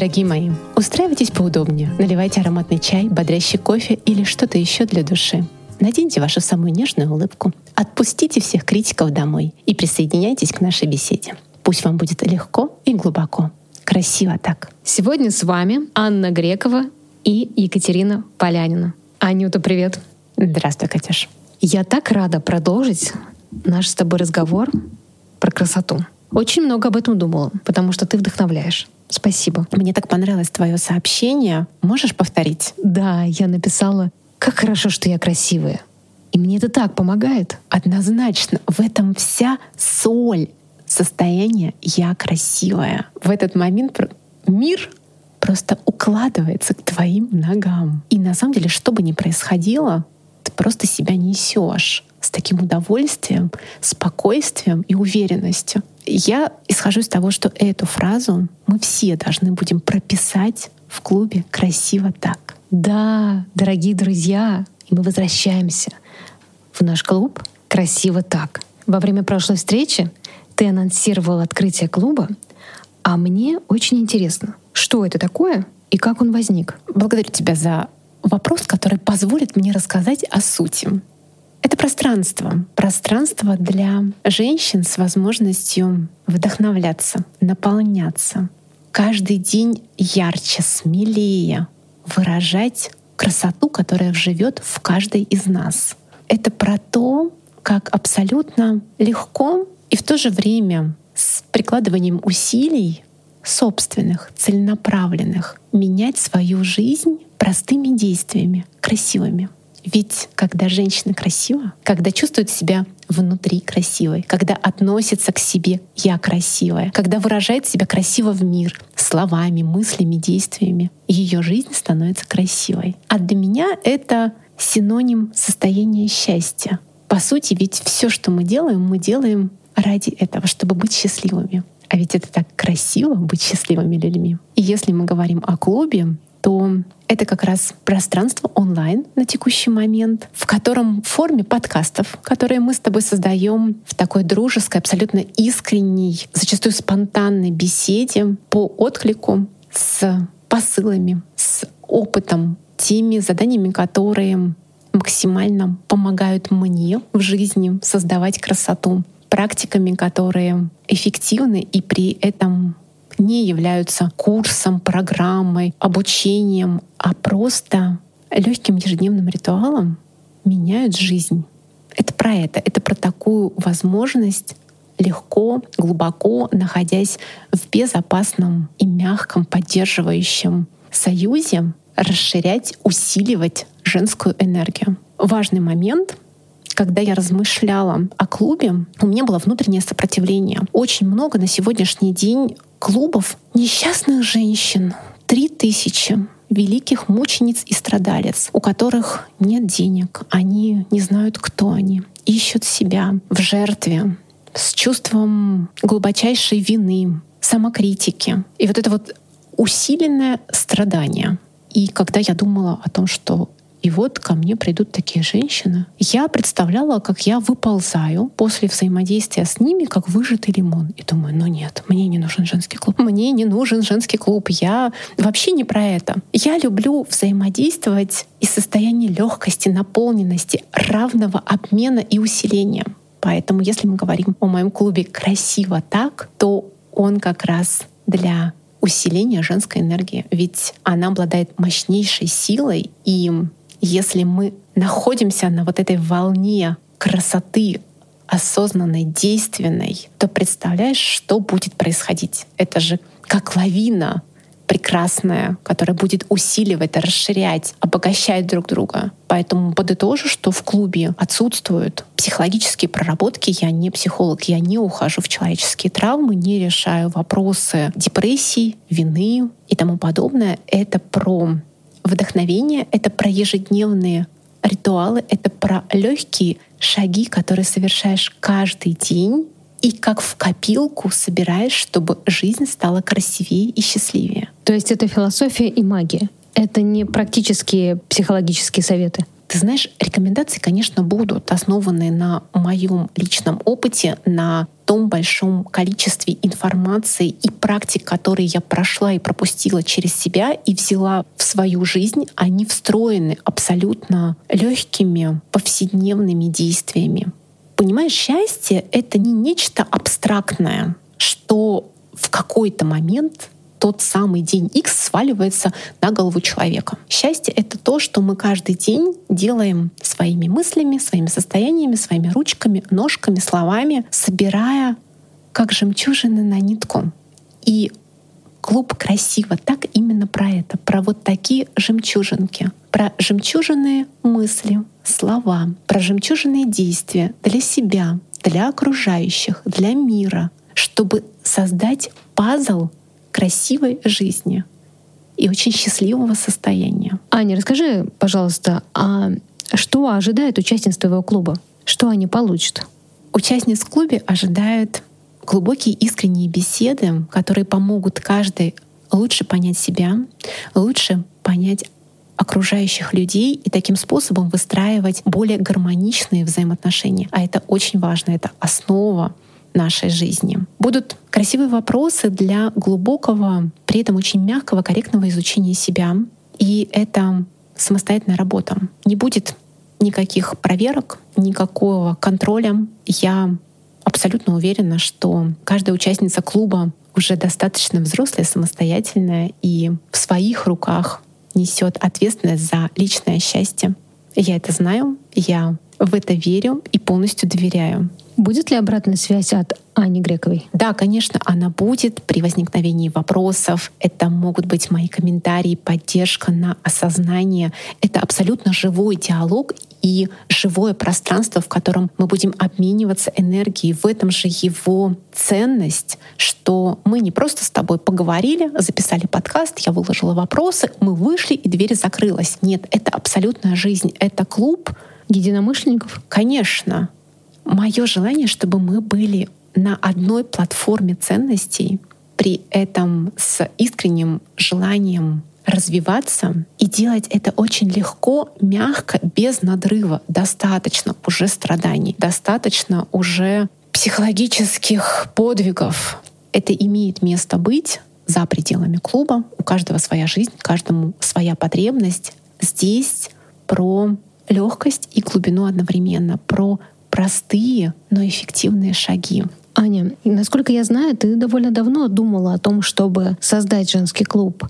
Дорогие мои, устраивайтесь поудобнее, наливайте ароматный чай, бодрящий кофе или что-то еще для души. Наденьте вашу самую нежную улыбку, отпустите всех критиков домой и присоединяйтесь к нашей беседе. Пусть вам будет легко и глубоко. Красиво так. Сегодня с вами Анна Грекова и Екатерина Полянина. Анюта, привет. Здравствуй, Катюш. Я так рада продолжить наш с тобой разговор про красоту. Очень много об этом думала, потому что ты вдохновляешь. Спасибо. Мне так понравилось твое сообщение. Можешь повторить? Да, я написала, как хорошо, что я красивая. И мне это так помогает. Однозначно. В этом вся соль состояния «я красивая». В этот момент мир просто укладывается к твоим ногам. И на самом деле, что бы ни происходило, ты просто себя несешь с таким удовольствием, спокойствием и уверенностью. Я исхожу из того, что эту фразу мы все должны будем прописать в клубе «Красиво так». Да, дорогие друзья, мы возвращаемся в наш клуб «Красиво так». Во время прошлой встречи ты анонсировал открытие клуба, а мне очень интересно, что это такое и как он возник. Благодарю тебя за вопрос, который позволит мне рассказать о сути. Это пространство. Пространство для женщин с возможностью вдохновляться, наполняться. Каждый день ярче, смелее выражать красоту, которая живет в каждой из нас. Это про то, как абсолютно легко и в то же время с прикладыванием усилий собственных, целенаправленных, менять свою жизнь простыми действиями, красивыми. Ведь когда женщина красива, когда чувствует себя внутри красивой, когда относится к себе «я красивая», когда выражает себя красиво в мир словами, мыслями, действиями, ее жизнь становится красивой. А для меня это синоним состояния счастья. По сути, ведь все, что мы делаем, мы делаем ради этого, чтобы быть счастливыми. А ведь это так красиво быть счастливыми людьми. И если мы говорим о клубе, то это как раз пространство онлайн на текущий момент, в котором в форме подкастов, которые мы с тобой создаем в такой дружеской, абсолютно искренней, зачастую спонтанной беседе по отклику с посылами, с опытом, теми заданиями, которые максимально помогают мне в жизни создавать красоту, практиками, которые эффективны и при этом не являются курсом, программой, обучением, а просто легким ежедневным ритуалом меняют жизнь. Это про это. Это про такую возможность легко, глубоко, находясь в безопасном и мягком поддерживающем союзе, расширять, усиливать женскую энергию. Важный момент когда я размышляла о клубе, у меня было внутреннее сопротивление. Очень много на сегодняшний день клубов несчастных женщин. Три тысячи великих мучениц и страдалец, у которых нет денег, они не знают, кто они, ищут себя в жертве, с чувством глубочайшей вины, самокритики. И вот это вот усиленное страдание. И когда я думала о том, что и вот ко мне придут такие женщины. Я представляла, как я выползаю после взаимодействия с ними, как выжатый лимон. И думаю, ну нет, мне не нужен женский клуб. Мне не нужен женский клуб. Я вообще не про это. Я люблю взаимодействовать из состояния легкости, наполненности, равного обмена и усиления. Поэтому, если мы говорим о моем клубе красиво так, то он как раз для усиления женской энергии. Ведь она обладает мощнейшей силой и если мы находимся на вот этой волне красоты, осознанной, действенной, то представляешь, что будет происходить. Это же как лавина прекрасная, которая будет усиливать, расширять, обогащать друг друга. Поэтому подытожу, что в клубе отсутствуют психологические проработки. Я не психолог, я не ухожу в человеческие травмы, не решаю вопросы депрессии, вины и тому подобное. Это про Вдохновение — это про ежедневные ритуалы, это про легкие шаги, которые совершаешь каждый день и как в копилку собираешь, чтобы жизнь стала красивее и счастливее. То есть это философия и магия. Это не практические психологические советы. Ты знаешь, рекомендации, конечно, будут основаны на моем личном опыте, на том большом количестве информации и практик, которые я прошла и пропустила через себя и взяла в свою жизнь, они встроены абсолютно легкими повседневными действиями. Понимаешь, счастье — это не нечто абстрактное, что в какой-то момент тот самый день X сваливается на голову человека. Счастье — это то, что мы каждый день делаем своими мыслями, своими состояниями, своими ручками, ножками, словами, собирая как жемчужины на нитку. И клуб красиво так именно про это, про вот такие жемчужинки, про жемчужины мысли, слова, про жемчужные действия для себя, для окружающих, для мира, чтобы создать пазл красивой жизни и очень счастливого состояния. Аня, расскажи, пожалуйста, а что ожидает участниц твоего клуба? Что они получат? Участниц в клубе ожидают глубокие искренние беседы, которые помогут каждой лучше понять себя, лучше понять окружающих людей и таким способом выстраивать более гармоничные взаимоотношения. А это очень важно, это основа нашей жизни. Будут красивые вопросы для глубокого, при этом очень мягкого, корректного изучения себя. И это самостоятельная работа. Не будет никаких проверок, никакого контроля. Я абсолютно уверена, что каждая участница клуба уже достаточно взрослая, самостоятельная и в своих руках несет ответственность за личное счастье. Я это знаю, я в это верю и полностью доверяю. Будет ли обратная связь от Ани Грековой? Да, конечно, она будет при возникновении вопросов. Это могут быть мои комментарии, поддержка на осознание. Это абсолютно живой диалог и живое пространство, в котором мы будем обмениваться энергией. В этом же его ценность, что мы не просто с тобой поговорили, записали подкаст, я выложила вопросы, мы вышли, и дверь закрылась. Нет, это абсолютная жизнь. Это клуб, единомышленников? Конечно. Мое желание, чтобы мы были на одной платформе ценностей, при этом с искренним желанием развиваться и делать это очень легко, мягко, без надрыва. Достаточно уже страданий, достаточно уже психологических подвигов. Это имеет место быть за пределами клуба. У каждого своя жизнь, каждому своя потребность. Здесь про легкость и глубину одновременно, про простые, но эффективные шаги. Аня, насколько я знаю, ты довольно давно думала о том, чтобы создать женский клуб.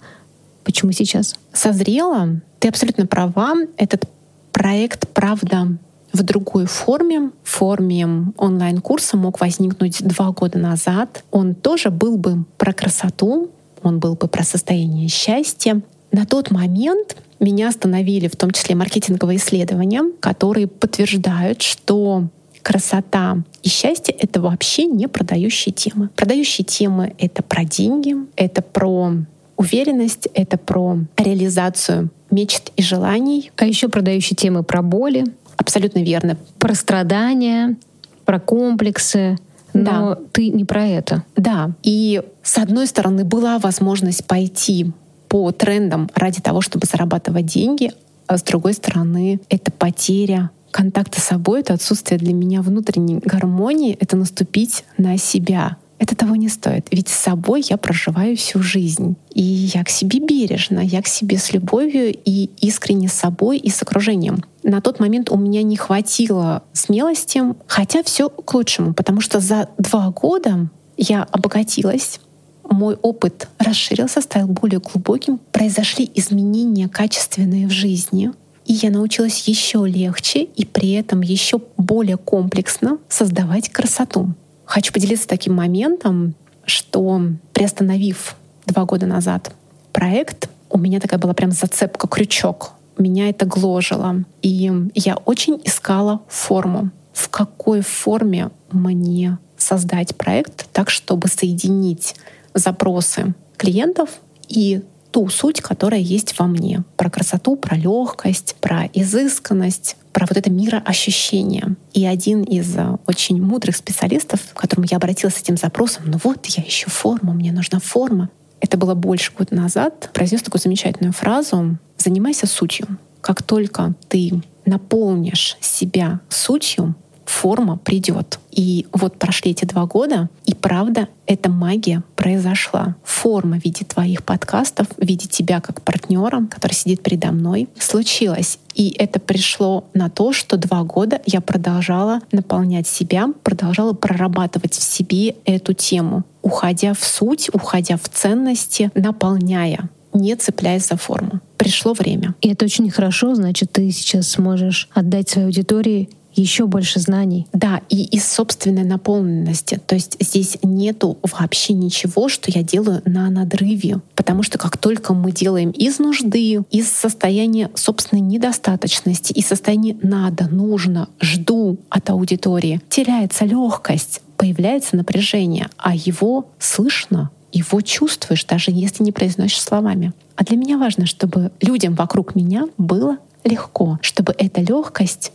Почему сейчас? Созрела. Ты абсолютно права. Этот проект, правда, в другой форме, в форме онлайн-курса мог возникнуть два года назад. Он тоже был бы про красоту, он был бы про состояние счастья. На тот момент меня остановили в том числе маркетинговые исследования, которые подтверждают, что красота и счастье — это вообще не продающие темы. Продающие темы — это про деньги, это про уверенность, это про реализацию мечт и желаний. А еще продающие темы про боли. Абсолютно верно. Про страдания, про комплексы. Но да. ты не про это. Да. И с одной стороны была возможность пойти по трендам ради того, чтобы зарабатывать деньги, а с другой стороны, это потеря контакта с собой, это отсутствие для меня внутренней гармонии, это наступить на себя. Это того не стоит. Ведь с собой я проживаю всю жизнь. И я к себе бережно, я к себе с любовью и искренне с собой и с окружением. На тот момент у меня не хватило смелости, хотя все к лучшему, потому что за два года я обогатилась, мой опыт расширился, стал более глубоким, произошли изменения качественные в жизни, и я научилась еще легче и при этом еще более комплексно создавать красоту. Хочу поделиться таким моментом, что приостановив два года назад проект, у меня такая была прям зацепка, крючок. Меня это гложило. И я очень искала форму. В какой форме мне создать проект так, чтобы соединить запросы клиентов и ту суть, которая есть во мне. Про красоту, про легкость, про изысканность, про вот это мироощущение. И один из э, очень мудрых специалистов, к которому я обратилась с этим запросом, ну вот, я ищу форму, мне нужна форма. Это было больше года назад. Произнес такую замечательную фразу «Занимайся сутью». Как только ты наполнишь себя сутью, форма придет. И вот прошли эти два года, и правда, эта магия произошла. Форма в виде твоих подкастов, в виде тебя как партнера, который сидит передо мной, случилась. И это пришло на то, что два года я продолжала наполнять себя, продолжала прорабатывать в себе эту тему, уходя в суть, уходя в ценности, наполняя не цепляясь за форму. Пришло время. И это очень хорошо, значит, ты сейчас сможешь отдать своей аудитории еще больше знаний. Да, и из собственной наполненности. То есть здесь нету вообще ничего, что я делаю на надрыве. Потому что как только мы делаем из нужды, из состояния собственной недостаточности, из состояния надо, нужно, жду от аудитории, теряется легкость, появляется напряжение, а его слышно, его чувствуешь, даже если не произносишь словами. А для меня важно, чтобы людям вокруг меня было легко, чтобы эта легкость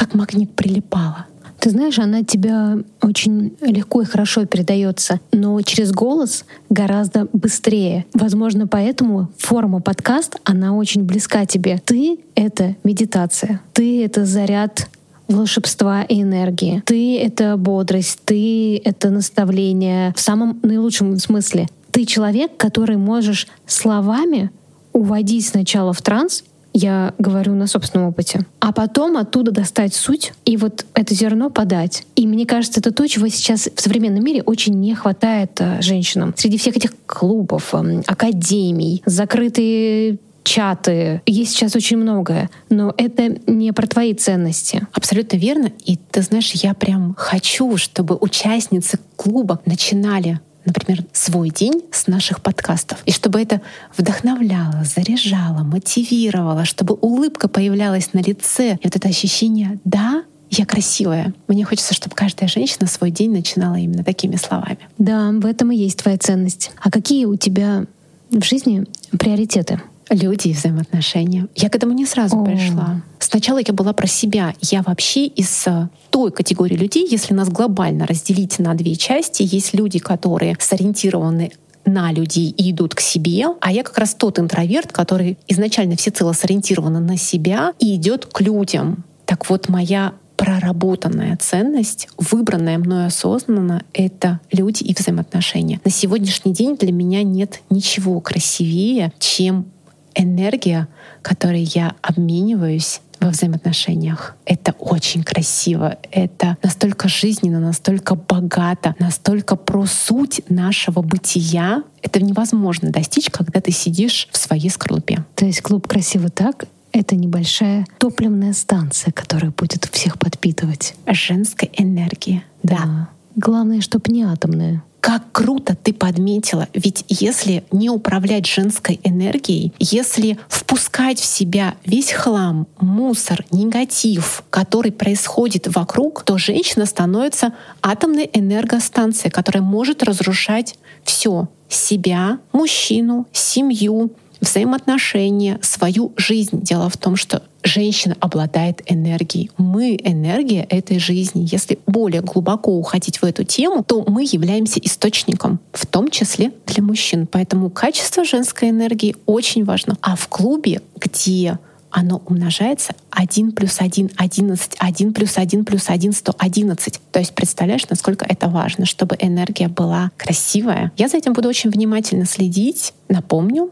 как магнит прилипала. Ты знаешь, она тебя очень легко и хорошо передается, но через голос гораздо быстрее. Возможно, поэтому форма подкаст, она очень близка тебе. Ты — это медитация. Ты — это заряд волшебства и энергии. Ты — это бодрость, ты — это наставление в самом наилучшем смысле. Ты человек, который можешь словами уводить сначала в транс я говорю на собственном опыте. А потом оттуда достать суть и вот это зерно подать. И мне кажется, это то, чего сейчас в современном мире очень не хватает э, женщинам. Среди всех этих клубов, эм, академий, закрытые чаты. Есть сейчас очень многое, но это не про твои ценности. Абсолютно верно. И ты знаешь, я прям хочу, чтобы участницы клуба начинали например, свой день с наших подкастов. И чтобы это вдохновляло, заряжало, мотивировало, чтобы улыбка появлялась на лице. И вот это ощущение «да, я красивая». Мне хочется, чтобы каждая женщина свой день начинала именно такими словами. Да, в этом и есть твоя ценность. А какие у тебя в жизни приоритеты? Люди и взаимоотношения. Я к этому не сразу О. пришла. Сначала я была про себя. Я вообще из э, той категории людей, если нас глобально разделить на две части, есть люди, которые сориентированы на людей и идут к себе, а я как раз тот интроверт, который изначально всецело сориентирован на себя и идет к людям. Так вот, моя проработанная ценность, выбранная мной осознанно, это люди и взаимоотношения. На сегодняшний день для меня нет ничего красивее, чем энергия, которой я обмениваюсь во взаимоотношениях. Это очень красиво, это настолько жизненно, настолько богато, настолько про суть нашего бытия. Это невозможно достичь, когда ты сидишь в своей скорлупе. То есть клуб «Красиво так» это небольшая топливная станция, которая будет всех подпитывать. Женской энергии. Да. да. Главное, чтобы не атомная. Как круто ты подметила. Ведь если не управлять женской энергией, если впускать в себя весь хлам, мусор, негатив, который происходит вокруг, то женщина становится атомной энергостанцией, которая может разрушать все себя, мужчину, семью, взаимоотношения, свою жизнь. Дело в том, что женщина обладает энергией. Мы — энергия этой жизни. Если более глубоко уходить в эту тему, то мы являемся источником, в том числе для мужчин. Поэтому качество женской энергии очень важно. А в клубе, где оно умножается 1 плюс 1 — 11, 1 плюс 1 плюс 1 — 111. То есть представляешь, насколько это важно, чтобы энергия была красивая. Я за этим буду очень внимательно следить. Напомню,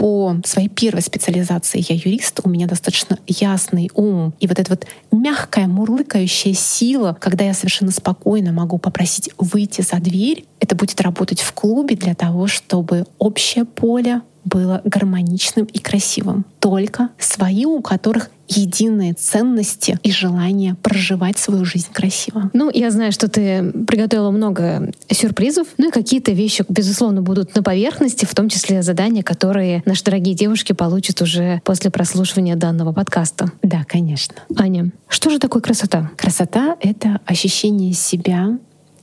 по своей первой специализации я юрист, у меня достаточно ясный ум. И вот эта вот мягкая, мурлыкающая сила, когда я совершенно спокойно могу попросить выйти за дверь, это будет работать в клубе для того, чтобы общее поле было гармоничным и красивым. Только свои, у которых единые ценности и желание проживать свою жизнь красиво. Ну, я знаю, что ты приготовила много сюрпризов, ну и какие-то вещи, безусловно, будут на поверхности, в том числе задания, которые наши дорогие девушки получат уже после прослушивания данного подкаста. Да, конечно. Аня, что же такое красота? Красота — это ощущение себя,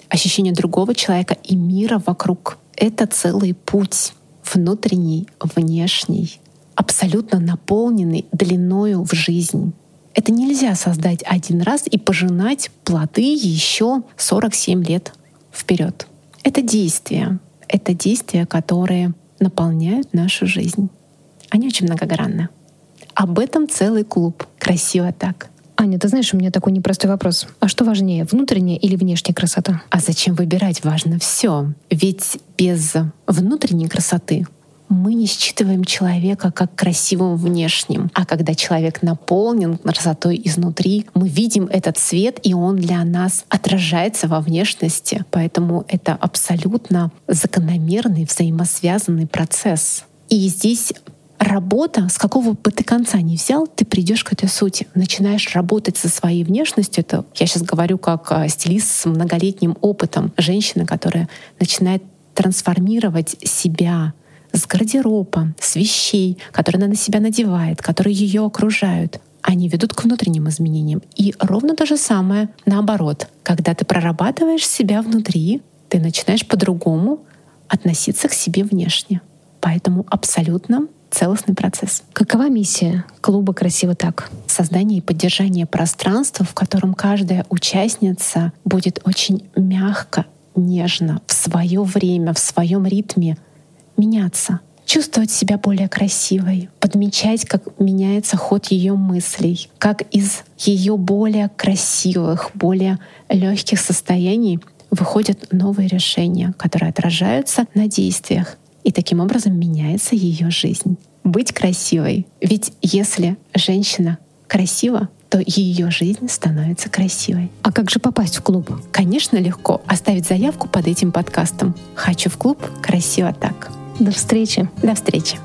ощущение другого человека и мира вокруг. Это целый путь внутренний, внешний, абсолютно наполненный длиною в жизнь. Это нельзя создать один раз и пожинать плоды еще 47 лет вперед. Это действия. Это действия, которые наполняют нашу жизнь. Они очень многогранны. Об этом целый клуб красиво так. Аня, ты знаешь, у меня такой непростой вопрос. А что важнее, внутренняя или внешняя красота? А зачем выбирать? Важно все. Ведь без внутренней красоты мы не считываем человека как красивым внешним. А когда человек наполнен красотой изнутри, мы видим этот свет, и он для нас отражается во внешности. Поэтому это абсолютно закономерный, взаимосвязанный процесс. И здесь работа, с какого бы ты конца не взял, ты придешь к этой сути. Начинаешь работать со своей внешностью. Это я сейчас говорю как а, стилист с многолетним опытом. Женщина, которая начинает трансформировать себя с гардероба, с вещей, которые она на себя надевает, которые ее окружают, они ведут к внутренним изменениям. И ровно то же самое наоборот. Когда ты прорабатываешь себя внутри, ты начинаешь по-другому относиться к себе внешне. Поэтому абсолютно целостный процесс. Какова миссия клуба «Красиво так»? Создание и поддержание пространства, в котором каждая участница будет очень мягко, нежно, в свое время, в своем ритме меняться, чувствовать себя более красивой, подмечать, как меняется ход ее мыслей, как из ее более красивых, более легких состояний выходят новые решения, которые отражаются на действиях. И таким образом меняется ее жизнь. Быть красивой. Ведь если женщина красива, то ее жизнь становится красивой. А как же попасть в клуб? Конечно, легко. Оставить заявку под этим подкастом. «Хочу в клуб. Красиво так». До встречи. До встречи.